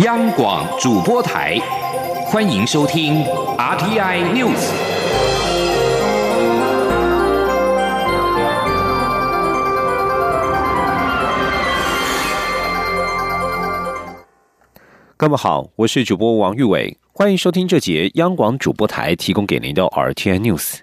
央广主播台，欢迎收听 RTI News。各位好，我是主播王玉伟，欢迎收听这节央广主播台提供给您的 RTI News。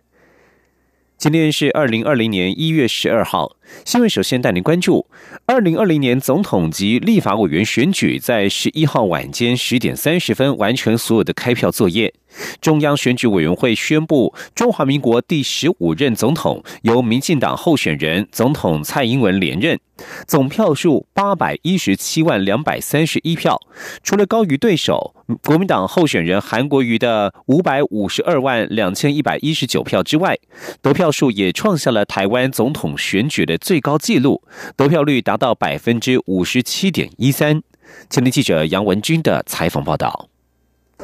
今天是二零二零年一月十二号。新闻首先带您关注：二零二零年总统及立法委员选举在十一号晚间十点三十分完成所有的开票作业。中央选举委员会宣布，中华民国第十五任总统由民进党候选人总统蔡英文连任，总票数八百一十七万两百三十一票，除了高于对手国民党候选人韩国瑜的五百五十二万两千一百一十九票之外，得票数也创下了台湾总统选举的最高纪录，得票率达到百分之五十七点一三。前天记者杨文军的采访报道。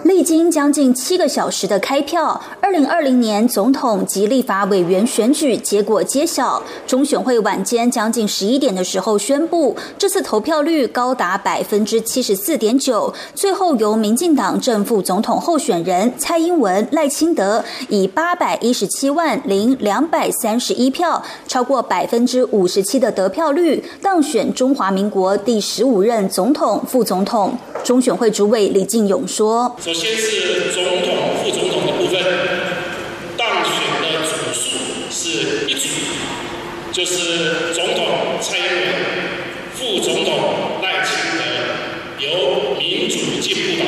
历经将近七个小时的开票，二零二零年总统及立法委员选举结果揭晓。中选会晚间将近十一点的时候宣布，这次投票率高达百分之七十四点九，最后由民进党正副总统候选人蔡英文、赖清德以八百一十七万零两百三十一票，超过百分之五十七的得票率，当选中华民国第十五任总统、副总统。中选会主委李进勇说。首先是总统、副总统的部分，当选的组数是一组，就是总统蔡英文、副总统赖清德，由民主进步党。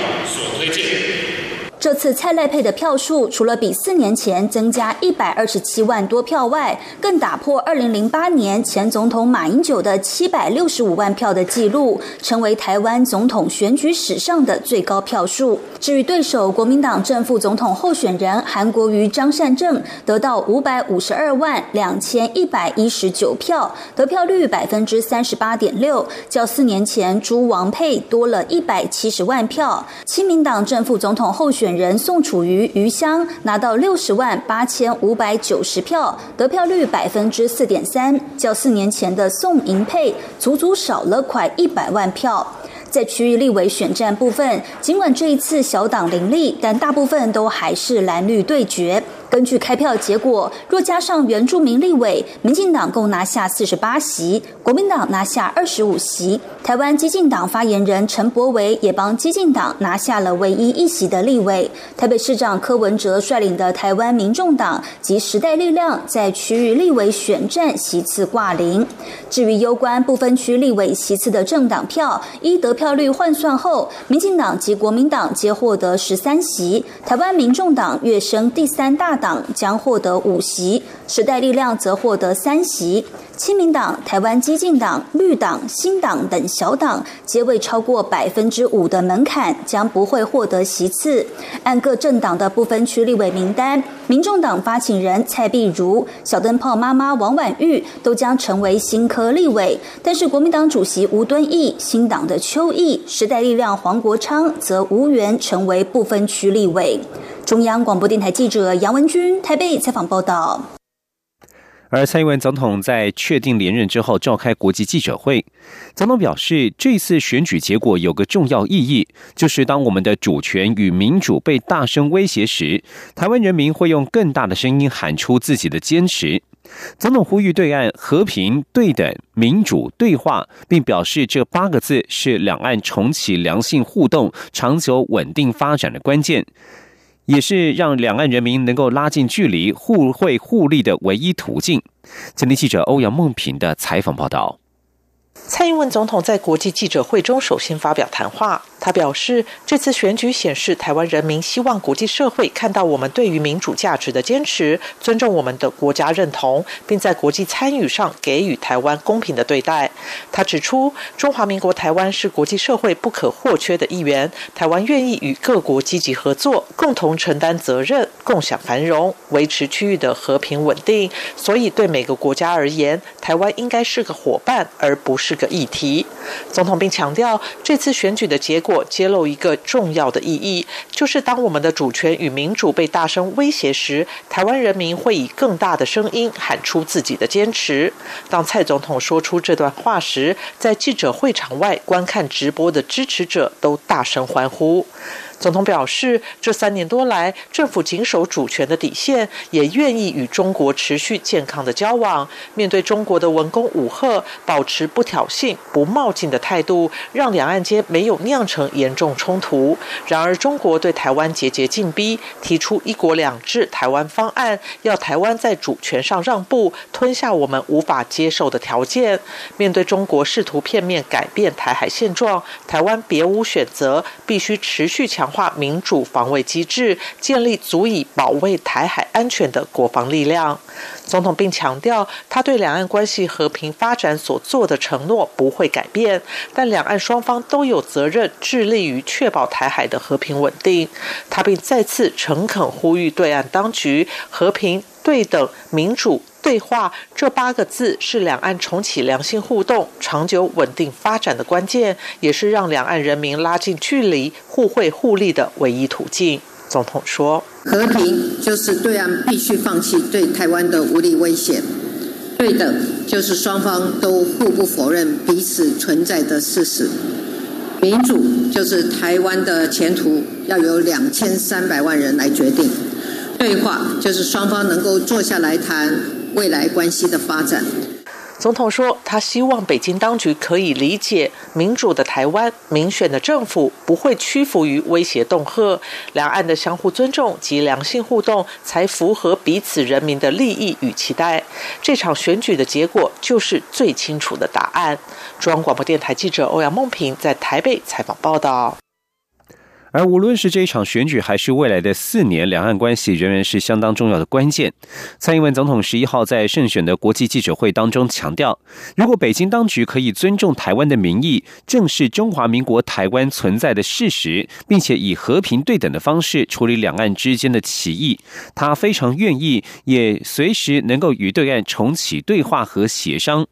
这次蔡赖佩的票数，除了比四年前增加一百二十七万多票外，更打破二零零八年前总统马英九的七百六十五万票的纪录，成为台湾总统选举史上的最高票数。至于对手国民党正副总统候选人韩国瑜、张善政，得到五百五十二万两千一百一十九票，得票率百分之三十八点六，较四年前朱王佩多了一百七十万票。亲民党正副总统候选人宋楚瑜余香拿到六十万八千五百九十票，得票率百分之四点三，较四年前的宋银佩足足少了快一百万票。在区域立委选战部分，尽管这一次小党林立，但大部分都还是蓝绿对决。根据开票结果，若加上原住民立委，民进党共拿下四十八席，国民党拿下二十五席。台湾激进党发言人陈柏维也帮激进党拿下了唯一一席的立委。台北市长柯文哲率领的台湾民众党及时代力量在区域立委选战席次挂零。至于攸关不分区立委席次的政党票，依得票率换算后，民进党及国民党皆获得十三席，台湾民众党跃升第三大。党将获得五席，时代力量则获得三席。亲民党、台湾激进党、绿党、新党等小党皆未超过百分之五的门槛，将不会获得席次。按各政党的不分区立委名单，民众党发起人蔡碧如、小灯泡妈妈王婉玉都将成为新科立委，但是国民党主席吴敦义、新党的邱毅、时代力量黄国昌则无缘成为不分区立委。中央广播电台记者杨文君台北采访报道。而蔡英文总统在确定连任之后召开国际记者会，总统表示，这次选举结果有个重要意义，就是当我们的主权与民主被大声威胁时，台湾人民会用更大的声音喊出自己的坚持。总统呼吁对岸和平、对等、民主对话，并表示这八个字是两岸重启良性互动、长久稳定发展的关键。也是让两岸人民能够拉近距离、互惠互利的唯一途径。今天记者欧阳梦平的采访报道。蔡英文总统在国际记者会中首先发表谈话。他表示，这次选举显示台湾人民希望国际社会看到我们对于民主价值的坚持，尊重我们的国家认同，并在国际参与上给予台湾公平的对待。他指出，中华民国台湾是国际社会不可或缺的一员，台湾愿意与各国积极合作，共同承担责任，共享繁荣，维持区域的和平稳定。所以，对每个国家而言，台湾应该是个伙伴，而不是个议题。总统并强调，这次选举的结果。果揭露一个重要的意义，就是当我们的主权与民主被大声威胁时，台湾人民会以更大的声音喊出自己的坚持。当蔡总统说出这段话时，在记者会场外观看直播的支持者都大声欢呼。总统表示，这三年多来，政府谨守主权的底线，也愿意与中国持续健康的交往。面对中国的文攻武吓，保持不挑衅、不冒进的态度，让两岸间没有酿成严重冲突。然而，中国对台湾节节进逼，提出“一国两制”台湾方案，要台湾在主权上让步，吞下我们无法接受的条件。面对中国试图片面改变台海现状，台湾别无选择，必须持续强。化民主防卫机制，建立足以保卫台海安全的国防力量。总统并强调，他对两岸关系和平发展所做的承诺不会改变，但两岸双方都有责任致力于确保台海的和平稳定。他并再次诚恳呼吁对岸当局和平。对等、民主、对话这八个字是两岸重启良性互动、长久稳定发展的关键，也是让两岸人民拉近距离、互惠互利的唯一途径。总统说：“和平就是对岸必须放弃对台湾的武力威胁；对等就是双方都互不否认彼此存在的事实；民主就是台湾的前途要由两千三百万人来决定。”对话就是双方能够坐下来谈未来关系的发展。总统说，他希望北京当局可以理解，民主的台湾、民选的政府不会屈服于威胁恫吓，两岸的相互尊重及良性互动才符合彼此人民的利益与期待。这场选举的结果就是最清楚的答案。中央广播电台记者欧阳梦平在台北采访报道。而无论是这一场选举，还是未来的四年，两岸关系仍然是相当重要的关键。蔡英文总统十一号在胜选的国际记者会当中强调，如果北京当局可以尊重台湾的民意，正视中华民国台湾存在的事实，并且以和平对等的方式处理两岸之间的歧义，他非常愿意，也随时能够与对岸重启对话和协商。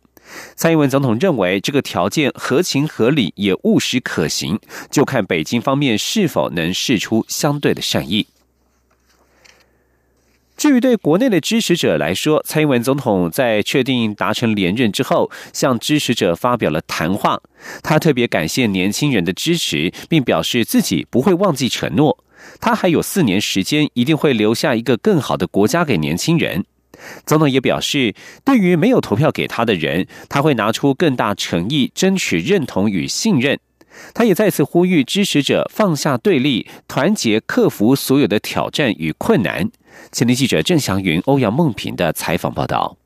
蔡英文总统认为这个条件合情合理，也务实可行，就看北京方面是否能试出相对的善意。至于对国内的支持者来说，蔡英文总统在确定达成连任之后，向支持者发表了谈话。他特别感谢年轻人的支持，并表示自己不会忘记承诺。他还有四年时间，一定会留下一个更好的国家给年轻人。总统也表示，对于没有投票给他的人，他会拿出更大诚意，争取认同与信任。他也再次呼吁支持者放下对立，团结克服所有的挑战与困难。前天记者郑祥云、欧阳梦平的采访报道。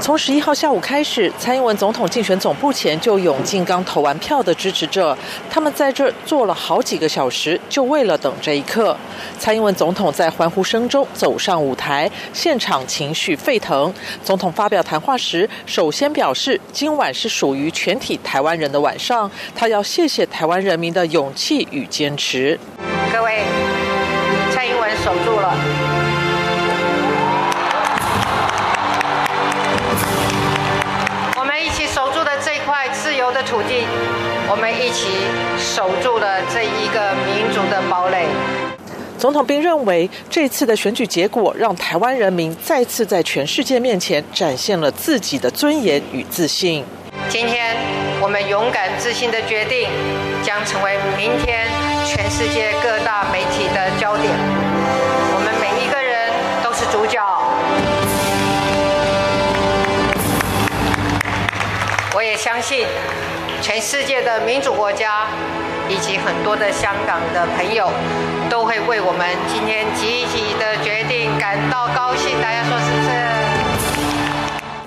从十一号下午开始，蔡英文总统竞选总部前就涌进刚投完票的支持者，他们在这坐了好几个小时，就为了等这一刻。蔡英文总统在欢呼声中走上舞台，现场情绪沸腾。总统发表谈话时，首先表示，今晚是属于全体台湾人的晚上，他要谢谢台湾人民的勇气与坚持。各位，蔡英文守住了。的土地，我们一起守住了这一个民族的堡垒。总统并认为，这次的选举结果让台湾人民再次在全世界面前展现了自己的尊严与自信。今天我们勇敢自信的决定，将成为明天全世界各大媒体的焦点。相信。全世界的民主国家，以及很多的香港的朋友，都会为我们今天积极的决定感到高兴。大家说是不是？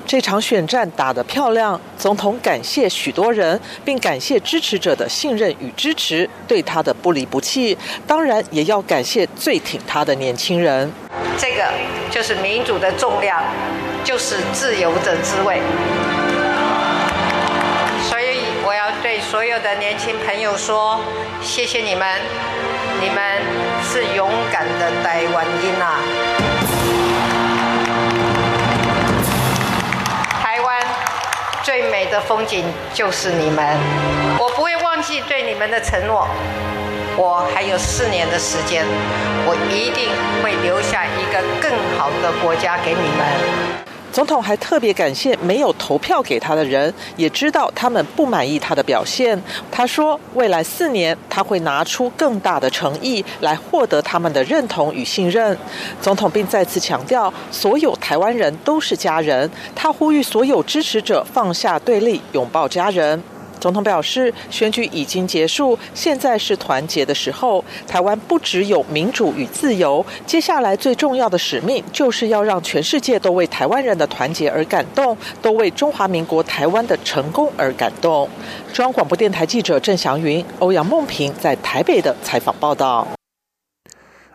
这场选战打得漂亮，总统感谢许多人，并感谢支持者的信任与支持，对他的不离不弃。当然，也要感谢最挺他的年轻人。这个就是民主的重量，就是自由的滋味。所有的年轻朋友说：谢谢你们，你们是勇敢的台湾人啊！台湾最美的风景就是你们，我不会忘记对你们的承诺。我还有四年的时间，我一定会留下一个更好的国家给你们。总统还特别感谢没有投票给他的人，也知道他们不满意他的表现。他说，未来四年他会拿出更大的诚意来获得他们的认同与信任。总统并再次强调，所有台湾人都是家人。他呼吁所有支持者放下对立，拥抱家人。总统表示，选举已经结束，现在是团结的时候。台湾不只有民主与自由，接下来最重要的使命就是要让全世界都为台湾人的团结而感动，都为中华民国台湾的成功而感动。中央广播电台记者郑祥云、欧阳梦平在台北的采访报道。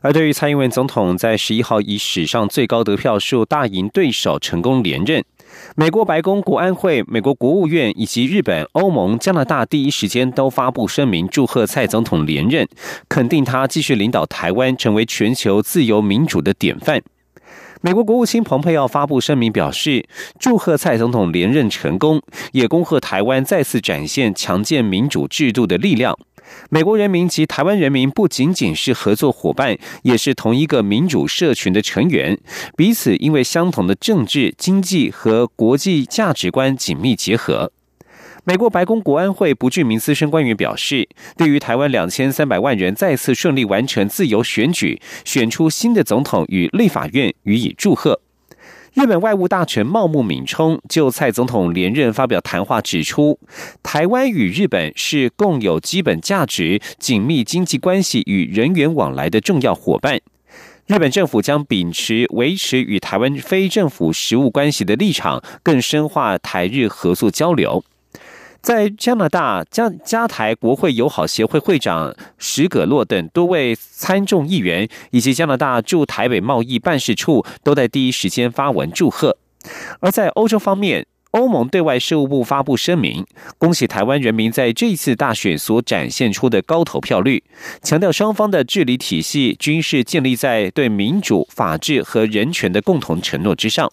而对于蔡英文总统在十一号以史上最高得票数大赢对手，成功连任。美国白宫、国安会、美国国务院以及日本、欧盟、加拿大第一时间都发布声明，祝贺蔡总统连任，肯定他继续领导台湾成为全球自由民主的典范。美国国务卿蓬佩奥发布声明表示，祝贺蔡总统连任成功，也恭贺台湾再次展现强健民主制度的力量。美国人民及台湾人民不仅仅是合作伙伴，也是同一个民主社群的成员，彼此因为相同的政治、经济和国际价值观紧密结合。美国白宫国安会不具名资深官员表示，对于台湾两千三百万人再次顺利完成自由选举，选出新的总统与立法院予以祝贺。日本外务大臣茂木敏充就蔡总统连任发表谈话，指出，台湾与日本是共有基本价值、紧密经济关系与人员往来的重要伙伴。日本政府将秉持维持与台湾非政府实务关系的立场，更深化台日合作交流。在加拿大加加台国会友好协会会长史葛洛等多位参众议员，以及加拿大驻台北贸易办事处都在第一时间发文祝贺。而在欧洲方面，欧盟对外事务部发布声明，恭喜台湾人民在这一次大选所展现出的高投票率，强调双方的治理体系均是建立在对民主、法治和人权的共同承诺之上。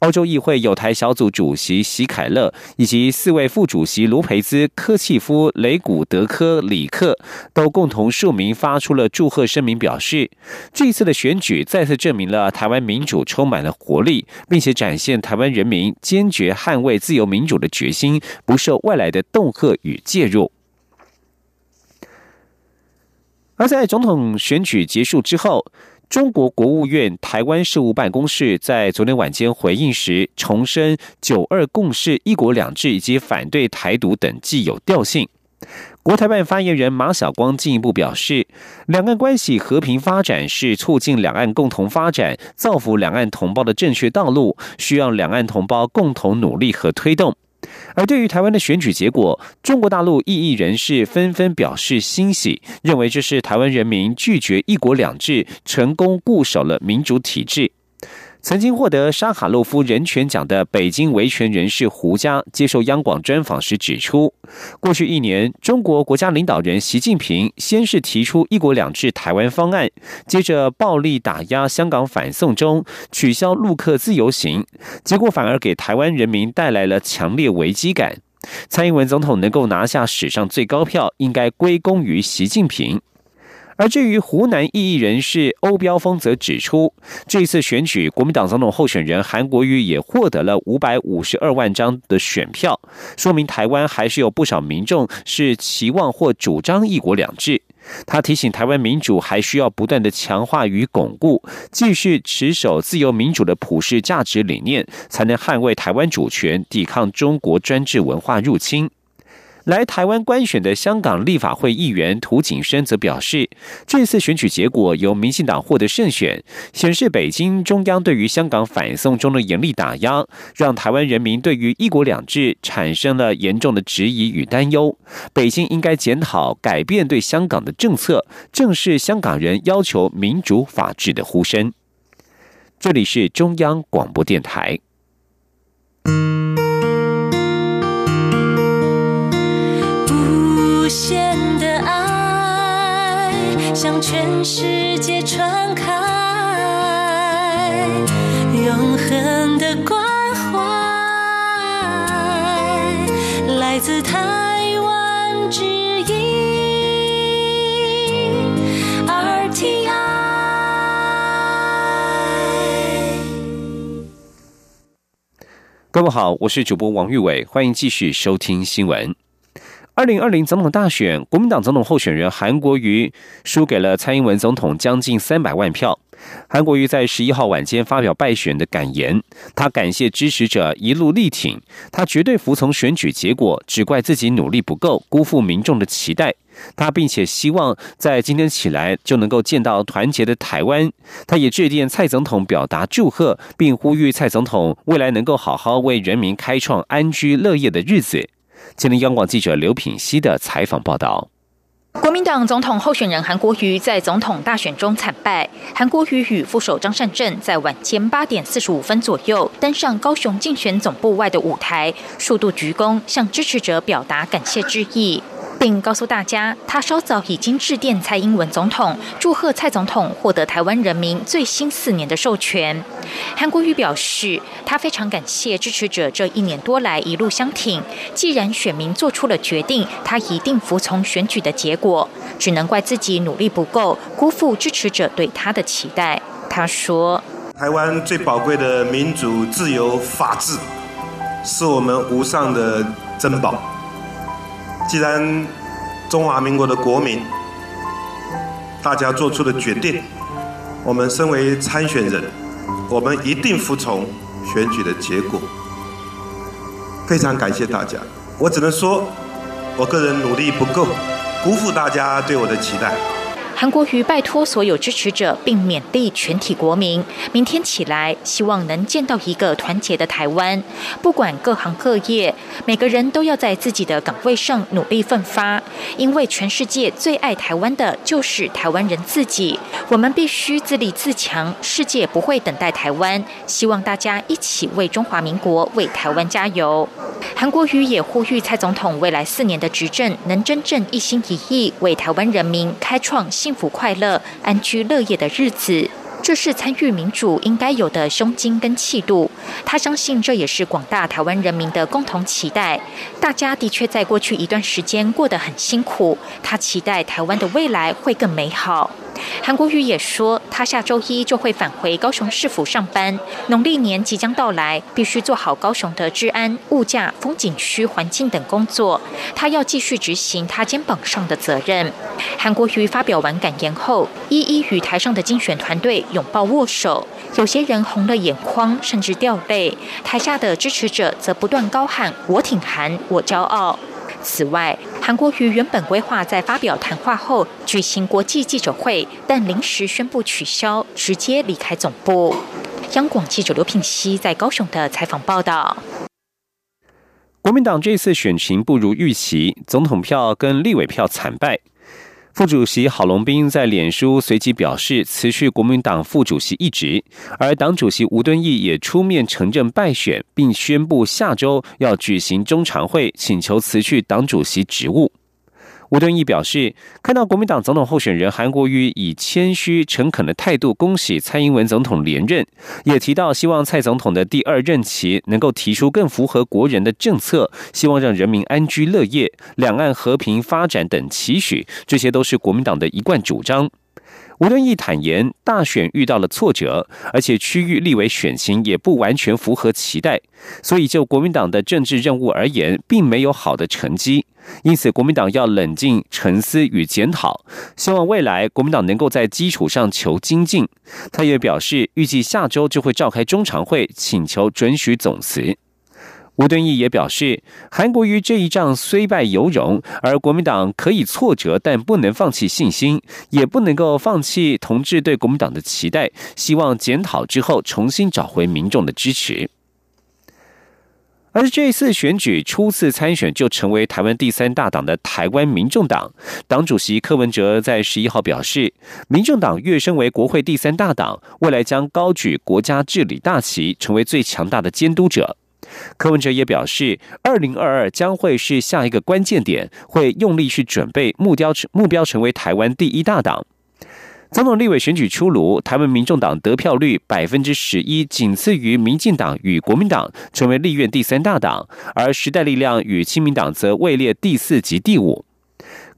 欧洲议会有台小组主席席凯勒以及四位副主席卢培兹、科契夫、雷古德科、里克都共同署名发出了祝贺声明，表示这次的选举再次证明了台湾民主充满了活力，并且展现台湾人民坚决捍卫自由民主的决心，不受外来的恫吓与介入。而在总统选举结束之后。中国国务院台湾事务办公室在昨天晚间回应时，重申“九二共识”、“一国两制”以及反对台独等既有调性。国台办发言人马晓光进一步表示，两岸关系和平发展是促进两岸共同发展、造福两岸同胞的正确道路，需要两岸同胞共同努力和推动。而对于台湾的选举结果，中国大陆异议人士纷纷表示欣喜，认为这是台湾人民拒绝一国两制，成功固守了民主体制。曾经获得沙卡洛夫人权奖的北京维权人士胡佳接受央广专访时指出，过去一年，中国国家领导人习近平先是提出“一国两制”台湾方案，接着暴力打压香港反送中，取消陆客自由行，结果反而给台湾人民带来了强烈危机感。蔡英文总统能够拿下史上最高票，应该归功于习近平。而至于湖南异议人士欧标峰则指出，这次选举，国民党总统候选人韩国瑜也获得了五百五十二万张的选票，说明台湾还是有不少民众是期望或主张一国两制。他提醒台湾民主还需要不断的强化与巩固，继续持守自由民主的普世价值理念，才能捍卫台湾主权，抵抗中国专制文化入侵。来台湾观选的香港立法会议员涂景生则表示，这次选举结果由民进党获得胜选，显示北京中央对于香港反送中的严厉打压，让台湾人民对于一国两制产生了严重的质疑与担忧。北京应该检讨改变对香港的政策，正视香港人要求民主法治的呼声。这里是中央广播电台。无限的爱向全世界传开，永恒的关怀来自台湾之音 RTI。各位好，我是主播王玉伟，欢迎继续收听新闻。二零二零总统大选，国民党总统候选人韩国瑜输给了蔡英文总统将近三百万票。韩国瑜在十一号晚间发表败选的感言，他感谢支持者一路力挺，他绝对服从选举结果，只怪自己努力不够，辜负民众的期待。他并且希望在今天起来就能够见到团结的台湾。他也致电蔡总统表达祝贺，并呼吁蔡总统未来能够好好为人民开创安居乐业的日子。今天央广记者刘品熙的采访报道：国民党总统候选人韩国瑜在总统大选中惨败。韩国瑜与副手张善政在晚间八点四十五分左右登上高雄竞选总部外的舞台，数度鞠躬，向支持者表达感谢之意。并告诉大家，他稍早已经致电蔡英文总统，祝贺蔡总统获得台湾人民最新四年的授权。韩国瑜表示，他非常感谢支持者这一年多来一路相挺。既然选民做出了决定，他一定服从选举的结果，只能怪自己努力不够，辜负支持者对他的期待。他说：“台湾最宝贵的民主、自由、法治，是我们无上的珍宝。”既然中华民国的国民大家做出的决定，我们身为参选人，我们一定服从选举的结果。非常感谢大家，我只能说，我个人努力不够，辜负大家对我的期待。韩国瑜拜托所有支持者，并勉励全体国民，明天起来，希望能见到一个团结的台湾。不管各行各业，每个人都要在自己的岗位上努力奋发，因为全世界最爱台湾的就是台湾人自己。我们必须自立自强，世界不会等待台湾。希望大家一起为中华民国、为台湾加油。韩国瑜也呼吁蔡总统未来四年的执政能真正一心一意为台湾人民开创新。幸福快乐、安居乐业的日子，这是参与民主应该有的胸襟跟气度。他相信这也是广大台湾人民的共同期待。大家的确在过去一段时间过得很辛苦，他期待台湾的未来会更美好。韩国瑜也说，他下周一就会返回高雄市府上班。农历年即将到来，必须做好高雄的治安、物价、风景区环境等工作。他要继续执行他肩膀上的责任。韩国瑜发表完感言后，一一与台上的竞选团队拥抱握手，有些人红了眼眶，甚至掉泪。台下的支持者则不断高喊：“我挺韩，我骄傲。”此外，韩国瑜原本规划在发表谈话后举行国际记者会，但临时宣布取消，直接离开总部。央广记者刘品熙在高雄的采访报道。国民党这次选情不如预期，总统票跟立委票惨败。副主席郝龙斌在脸书随即表示辞去国民党副主席一职，而党主席吴敦义也出面承认败选，并宣布下周要举行中常会，请求辞去党主席职务。吴敦义表示，看到国民党总统候选人韩国瑜以谦虚诚恳的态度恭喜蔡英文总统连任，也提到希望蔡总统的第二任期能够提出更符合国人的政策，希望让人民安居乐业、两岸和平发展等期许，这些都是国民党的一贯主张。吴敦义坦言，大选遇到了挫折，而且区域立委选情也不完全符合期待，所以就国民党的政治任务而言，并没有好的成绩。因此，国民党要冷静沉思与检讨，希望未来国民党能够在基础上求精进。他也表示，预计下周就会召开中常会，请求准许总辞。吴敦义也表示，韩国瑜这一仗虽败犹荣，而国民党可以挫折，但不能放弃信心，也不能够放弃同志对国民党的期待。希望检讨之后，重新找回民众的支持。而这次选举初次参选就成为台湾第三大党的台湾民众党党主席柯文哲在十一号表示，民众党跃升为国会第三大党，未来将高举国家治理大旗，成为最强大的监督者。柯文哲也表示，二零二二将会是下一个关键点，会用力去准备目标，目标成为台湾第一大党。总统立委选举出炉，台湾民众党得票率百分之十一，仅次于民进党与国民党，成为立院第三大党，而时代力量与亲民党则位列第四及第五。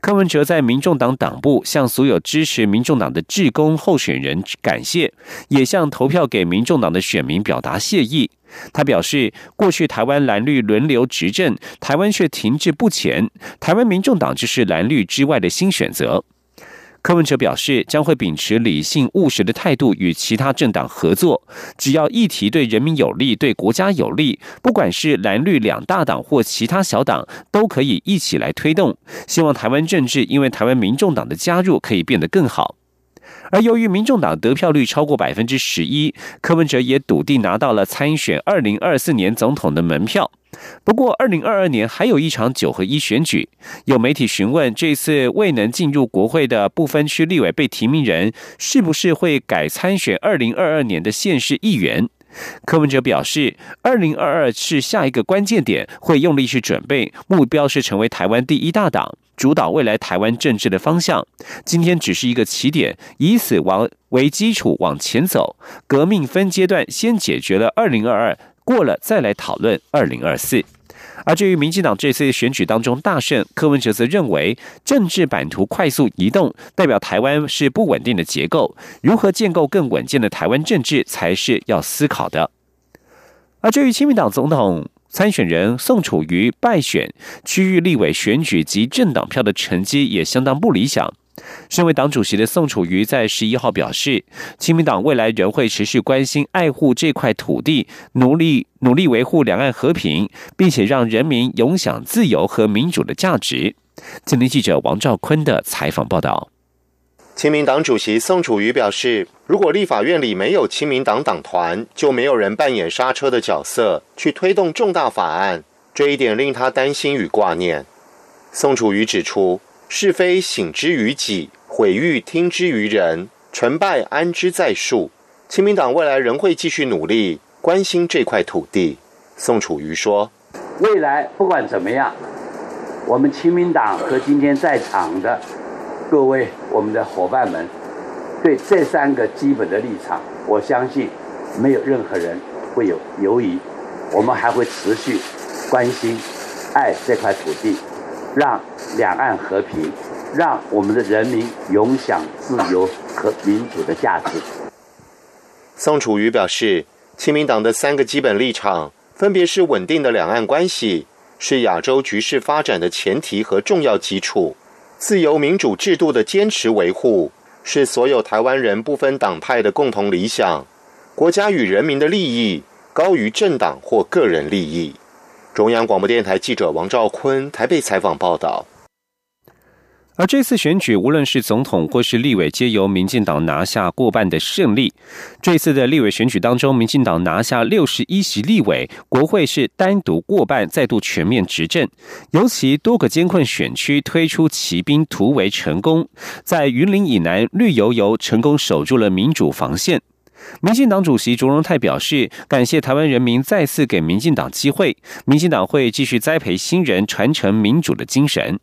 柯文哲在民众党党部向所有支持民众党的志工候选人感谢，也向投票给民众党的选民表达谢意。他表示，过去台湾蓝绿轮流执政，台湾却停滞不前，台湾民众党就是蓝绿之外的新选择。柯文哲表示，将会秉持理性务实的态度与其他政党合作，只要议题对人民有利、对国家有利，不管是蓝绿两大党或其他小党，都可以一起来推动。希望台湾政治因为台湾民众党的加入可以变得更好。而由于民众党得票率超过百分之十一，柯文哲也笃定拿到了参选二零二四年总统的门票。不过，二零二二年还有一场九合一选举。有媒体询问，这次未能进入国会的部分区立委被提名人，是不是会改参选二零二二年的县市议员？柯文哲表示，二零二二是下一个关键点，会用力去准备，目标是成为台湾第一大党，主导未来台湾政治的方向。今天只是一个起点，以此往为基础往前走，革命分阶段，先解决了二零二二。过了再来讨论二零二四，而至于民进党这次选举当中大胜，柯文哲则认为政治版图快速移动，代表台湾是不稳定的结构，如何建构更稳健的台湾政治才是要思考的。而至于亲民党总统参选人宋楚瑜败选，区域立委选举及政党票的成绩也相当不理想。身为党主席的宋楚瑜在十一号表示，亲民党未来仍会持续关心、爱护这块土地，努力努力维护两岸和平，并且让人民永享自由和民主的价值。今天记者王兆坤的采访报道。亲民党主席宋楚瑜表示，如果立法院里没有亲民党党团，就没有人扮演刹车的角色去推动重大法案，这一点令他担心与挂念。宋楚瑜指出。是非省之于己，毁誉听之于人，成败安之在数。亲民党未来仍会继续努力，关心这块土地。宋楚瑜说：“未来不管怎么样，我们亲民党和今天在场的各位我们的伙伴们，对这三个基本的立场，我相信没有任何人会有犹疑。我们还会持续关心、爱这块土地。”让两岸和平，让我们的人民永享自由和民主的价值。宋楚瑜表示，亲民党的三个基本立场，分别是稳定的两岸关系，是亚洲局势发展的前提和重要基础；自由民主制度的坚持维护，是所有台湾人不分党派的共同理想；国家与人民的利益高于政党或个人利益。中央广播电台记者王兆坤台北采访报道。而这次选举，无论是总统或是立委，皆由民进党拿下过半的胜利。这次的立委选举当中，民进党拿下六十一席立委，国会是单独过半，再度全面执政。尤其多个艰困选区推出骑兵突围成功，在云林以南绿油油成功守住了民主防线。民进党主席卓荣泰表示，感谢台湾人民再次给民进党机会，民进党会继续栽培新人，传承民主的精神。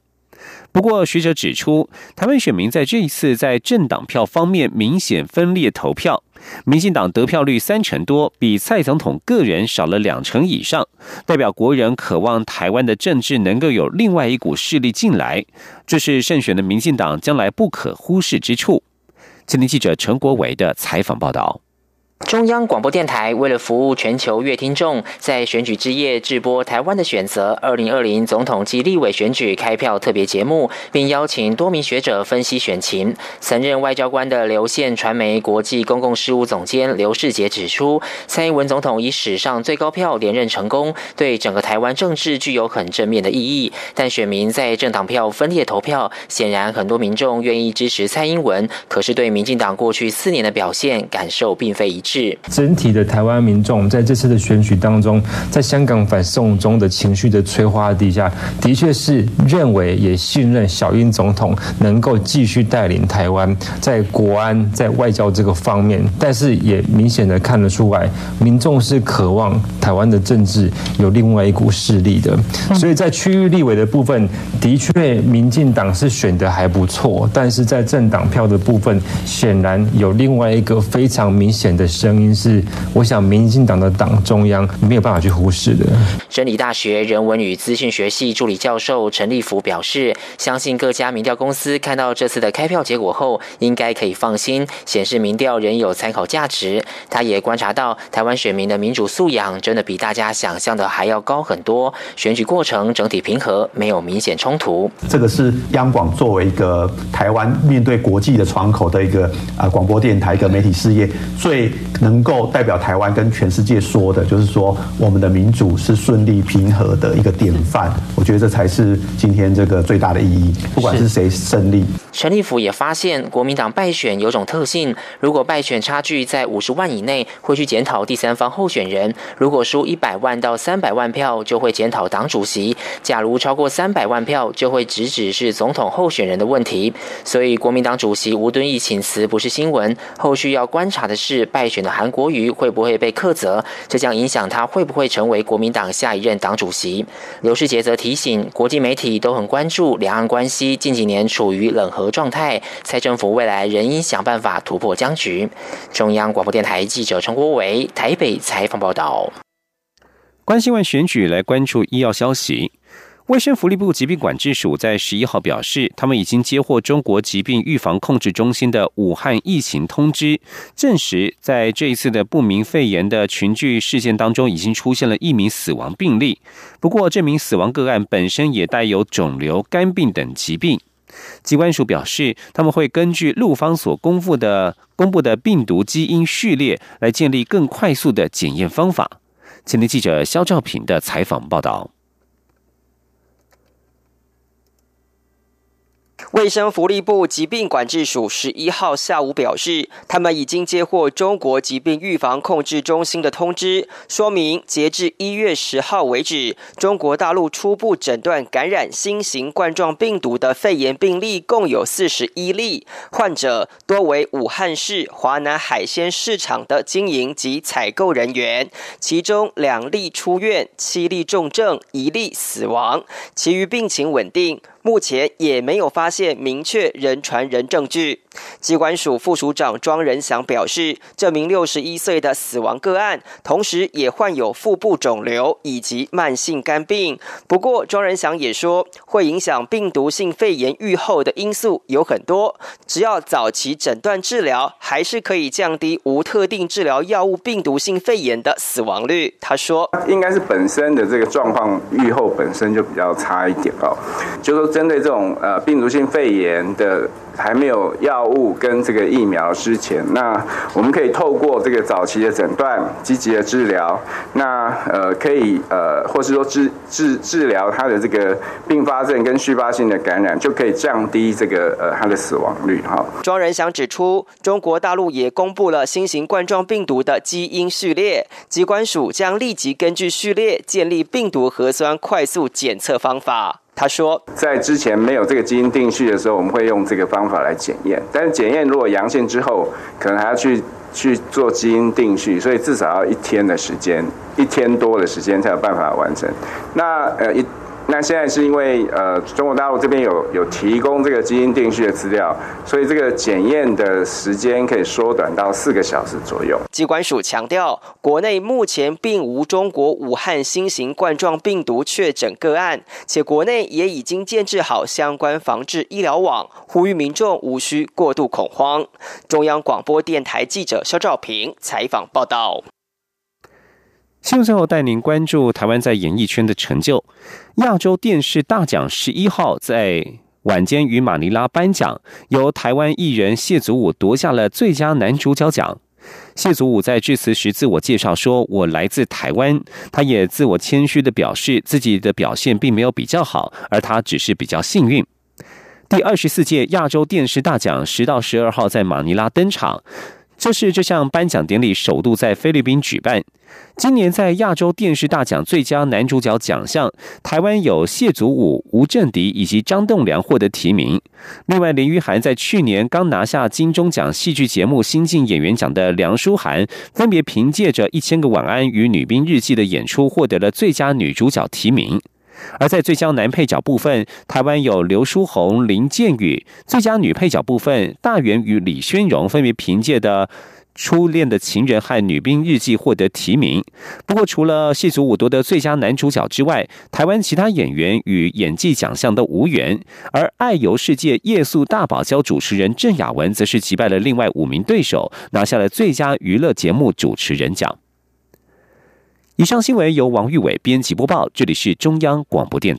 不过，学者指出，台湾选民在这一次在政党票方面明显分裂投票，民进党得票率三成多，比蔡总统个人少了两成以上，代表国人渴望台湾的政治能够有另外一股势力进来，这是胜选的民进党将来不可忽视之处。今天记者陈国伟的采访报道。中央广播电台为了服务全球乐听众，在选举之夜直播台湾的选择二零二零总统及立委选举开票特别节目，并邀请多名学者分析选情。曾任外交官的流线传媒国际公共事务总监刘世杰指出，蔡英文总统以史上最高票连任成功，对整个台湾政治具有很正面的意义。但选民在政党票分裂投票，显然很多民众愿意支持蔡英文，可是对民进党过去四年的表现感受并非一。致。整体的台湾民众在这次的选举当中，在香港反送中的情绪的催化底下，的确是认为也信任小英总统能够继续带领台湾在国安、在外交这个方面，但是也明显的看得出来，民众是渴望台湾的政治有另外一股势力的。所以在区域立委的部分，的确民进党是选的还不错，但是在政党票的部分，显然有另外一个非常明显的声音是，我想民进党的党中央没有办法去忽视的。真理大学人文与资讯学系助理教授陈立福表示，相信各家民调公司看到这次的开票结果后，应该可以放心，显示民调仍有参考价值。他也观察到，台湾选民的民主素养真的比大家想象的还要高很多，选举过程整体平和，没有明显冲突。这个是央广作为一个台湾面对国际的窗口的一个啊广播电台一个媒体事业，最能够代表台湾跟全世界说的，就是说我们的民主是顺利平和的一个典范。我觉得这才是今天这个最大的意义，不管是谁胜利。陈立甫也发现，国民党败选有种特性，如果败选差距在五十万以内，会去检讨第三方候选人；如果输一百万到三百万票，就会检讨党主席；假如超过三百万票，就会直指是总统候选人的问题。所以，国民党主席吴敦义请辞不是新闻，后续要观察的是败选的韩国瑜会不会被克责，这将影响他会不会成为国民党下一任党主席。刘世杰则提醒，国际媒体都很关注两岸关系近几年处于冷和状态，蔡政府未来仍应想办法突破僵局。中央广播电台记者陈国伟台北采访报道。关心完选举，来关注医药消息。卫生福利部疾病管制署在十一号表示，他们已经接获中国疾病预防控制中心的武汉疫情通知，证实在这一次的不明肺炎的群聚事件当中，已经出现了一名死亡病例。不过，这名死亡个案本身也带有肿瘤、肝病等疾病。机关署表示，他们会根据陆方所公布的公布的病毒基因序列，来建立更快速的检验方法。前天记者肖兆平的采访报道。卫生福利部疾病管制署十一号下午表示，他们已经接获中国疾病预防控制中心的通知，说明截至一月十号为止，中国大陆初步诊断感染新型冠状病毒的肺炎病例共有四十一例，患者多为武汉市华南海鲜市场的经营及采购人员，其中两例出院，七例重症，一例死亡，其余病情稳定。目前也没有发现明确人传人证据。机关署副署长庄仁祥表示，这名六十一岁的死亡个案，同时也患有腹部肿瘤以及慢性肝病。不过，庄仁祥也说，会影响病毒性肺炎预后的因素有很多，只要早期诊断治疗，还是可以降低无特定治疗药物病毒性肺炎的死亡率。他说，应该是本身的这个状况预后本身就比较差一点哦，就说针对这种呃病毒性肺炎的。还没有药物跟这个疫苗之前，那我们可以透过这个早期的诊断、积极的治疗，那呃可以呃，或是说治治治疗它的这个并发症跟续发性的感染，就可以降低这个呃它的死亡率哈。庄仁祥指出，中国大陆也公布了新型冠状病毒的基因序列，机关署将立即根据序列建立病毒核酸快速检测方法。他说，在之前没有这个基因定序的时候，我们会用这个方法来检验。但是检验如果阳性之后，可能还要去去做基因定序，所以至少要一天的时间，一天多的时间才有办法完成。那呃一。那现在是因为呃中国大陆这边有有提供这个基因定序的资料，所以这个检验的时间可以缩短到四个小时左右。机关署强调，国内目前并无中国武汉新型冠状病毒确诊个案，且国内也已经建制好相关防治医疗网，呼吁民众无需过度恐慌。中央广播电台记者肖兆平采访报道。新闻最后带您关注台湾在演艺圈的成就。亚洲电视大奖十一号在晚间与马尼拉颁奖，由台湾艺人谢祖武夺下了最佳男主角奖。谢祖武在致辞时自我介绍说：“我来自台湾。”他也自我谦虚的表示，自己的表现并没有比较好，而他只是比较幸运。第二十四届亚洲电视大奖十到十二号在马尼拉登场。这是这项颁奖典礼首度在菲律宾举办。今年在亚洲电视大奖最佳男主角奖项，台湾有谢祖武、吴镇迪以及张栋梁获得提名。另外，林玉涵在去年刚拿下金钟奖戏剧节目新晋演员奖的梁淑涵，分别凭借着《一千个晚安》与《女兵日记》的演出，获得了最佳女主角提名。而在最佳男配角部分，台湾有刘书宏、林建宇；最佳女配角部分，大元与李宣荣分别凭借的《初恋的情人》和《女兵日记》获得提名。不过，除了戏组五夺得最佳男主角之外，台湾其他演员与演技奖项都无缘。而《爱游世界》夜宿大堡礁主持人郑雅文，则是击败了另外五名对手，拿下了最佳娱乐节目主持人奖。以上新闻由王玉伟编辑播报，这里是中央广播电。